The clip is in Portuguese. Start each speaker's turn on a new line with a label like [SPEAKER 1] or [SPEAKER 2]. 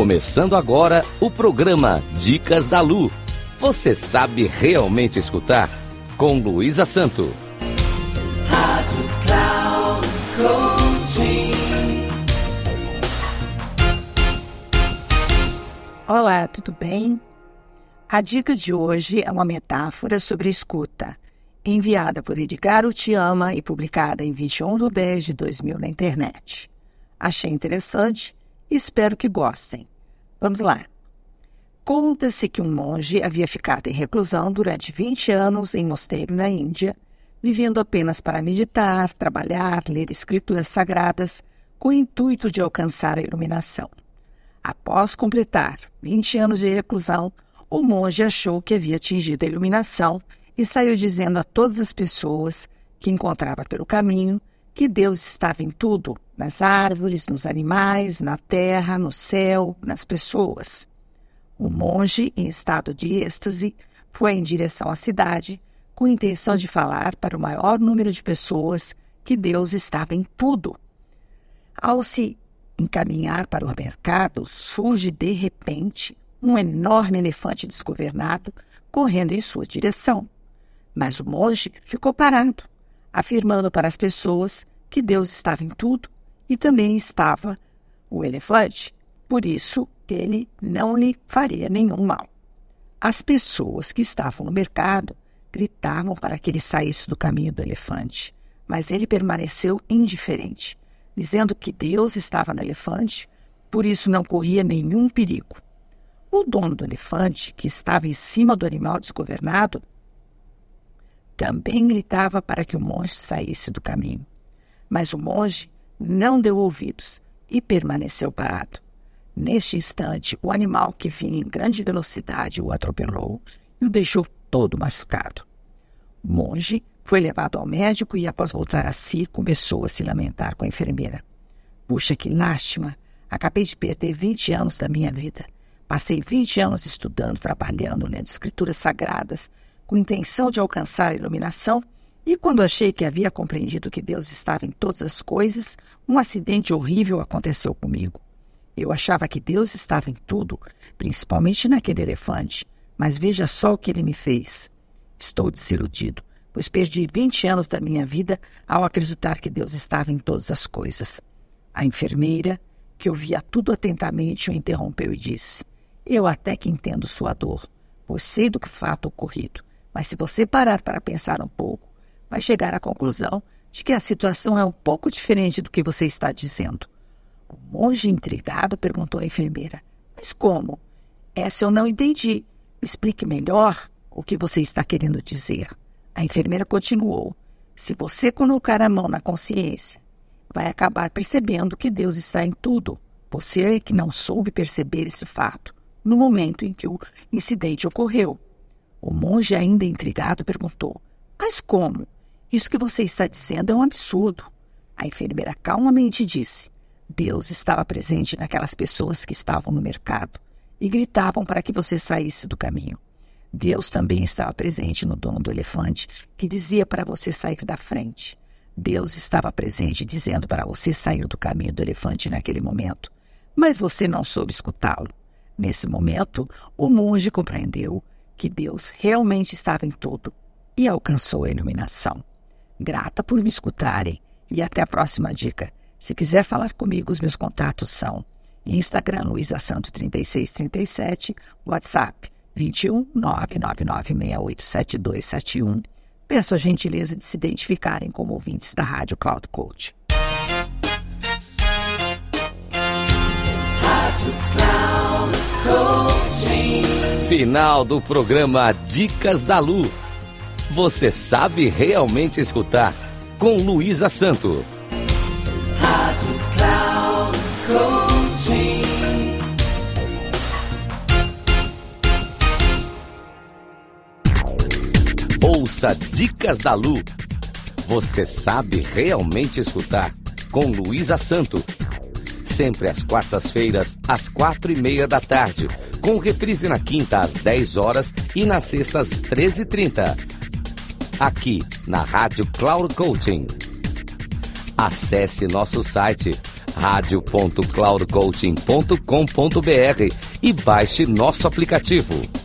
[SPEAKER 1] Começando agora o programa Dicas da Lu. Você sabe realmente escutar? Com Luísa Santo.
[SPEAKER 2] Rádio Cloud Olá, tudo bem? A dica de hoje é uma metáfora sobre escuta, enviada por Edgar Utiama e publicada em 21 de 10 de 2000 na internet. Achei interessante espero que gostem. Vamos lá. Conta-se que um monge havia ficado em reclusão durante 20 anos em mosteiro na Índia, vivendo apenas para meditar, trabalhar, ler escrituras sagradas, com o intuito de alcançar a iluminação. Após completar 20 anos de reclusão, o monge achou que havia atingido a iluminação e saiu dizendo a todas as pessoas que encontrava pelo caminho que Deus estava em tudo, nas árvores, nos animais, na terra, no céu, nas pessoas. O monge, em estado de êxtase, foi em direção à cidade com a intenção de falar para o maior número de pessoas que Deus estava em tudo. Ao se encaminhar para o mercado, surge de repente um enorme elefante desgovernado correndo em sua direção. Mas o monge ficou parado, afirmando para as pessoas que Deus estava em tudo e também estava o elefante, por isso ele não lhe faria nenhum mal. As pessoas que estavam no mercado gritavam para que ele saísse do caminho do elefante, mas ele permaneceu indiferente, dizendo que Deus estava no elefante, por isso não corria nenhum perigo. O dono do elefante, que estava em cima do animal desgovernado, também gritava para que o monge saísse do caminho. Mas o monge não deu ouvidos e permaneceu parado. Neste instante, o animal que vinha em grande velocidade o atropelou e o deixou todo machucado. O monge foi levado ao médico e, após voltar a si, começou a se lamentar com a enfermeira. Puxa, que lástima! Acabei de perder 20 anos da minha vida. Passei 20 anos estudando, trabalhando, lendo escrituras sagradas, com intenção de alcançar a iluminação, e quando achei que havia compreendido que Deus estava em todas as coisas, um acidente horrível aconteceu comigo. Eu achava que Deus estava em tudo, principalmente naquele elefante, mas veja só o que ele me fez. Estou desiludido, pois perdi 20 anos da minha vida ao acreditar que Deus estava em todas as coisas. A enfermeira, que ouvia tudo atentamente, o interrompeu e disse: eu até que entendo sua dor, pois sei do que fato ocorrido, mas se você parar para pensar um pouco, vai chegar à conclusão de que a situação é um pouco diferente do que você está dizendo. O monge intrigado perguntou à enfermeira: Mas como? Essa eu não entendi. explique melhor o que você está querendo dizer. A enfermeira continuou: Se você colocar a mão na consciência, vai acabar percebendo que Deus está em tudo. Você é que não soube perceber esse fato no momento em que o incidente ocorreu. O monge, ainda intrigado, perguntou: Mas como? Isso que você está dizendo é um absurdo. A enfermeira calmamente disse: Deus estava presente naquelas pessoas que estavam no mercado e gritavam para que você saísse do caminho. Deus também estava presente no dono do elefante, que dizia para você sair da frente. Deus estava presente dizendo para você sair do caminho do elefante naquele momento, mas você não soube escutá-lo. Nesse momento, o monge compreendeu que Deus realmente estava em tudo e alcançou a iluminação. Grata por me escutarem e até a próxima dica. Se quiser falar comigo, os meus contatos são Instagram Luísa Santo 3637, WhatsApp 21 999687271. Peço a gentileza de se identificarem como ouvintes da Rádio Cloud Coach.
[SPEAKER 1] Rádio Cloud. Final do programa Dicas da Lu. Você sabe realmente escutar com Luísa Santo. Rádio Cloud. Ouça Dicas da Lu. Você sabe realmente escutar com Luísa Santo sempre às quartas-feiras, às quatro e meia da tarde, com reprise na quinta às 10 horas e nas sextas às 13h30. Aqui na Rádio Cloud Coaching. Acesse nosso site radio.cloudcoaching.com.br e baixe nosso aplicativo.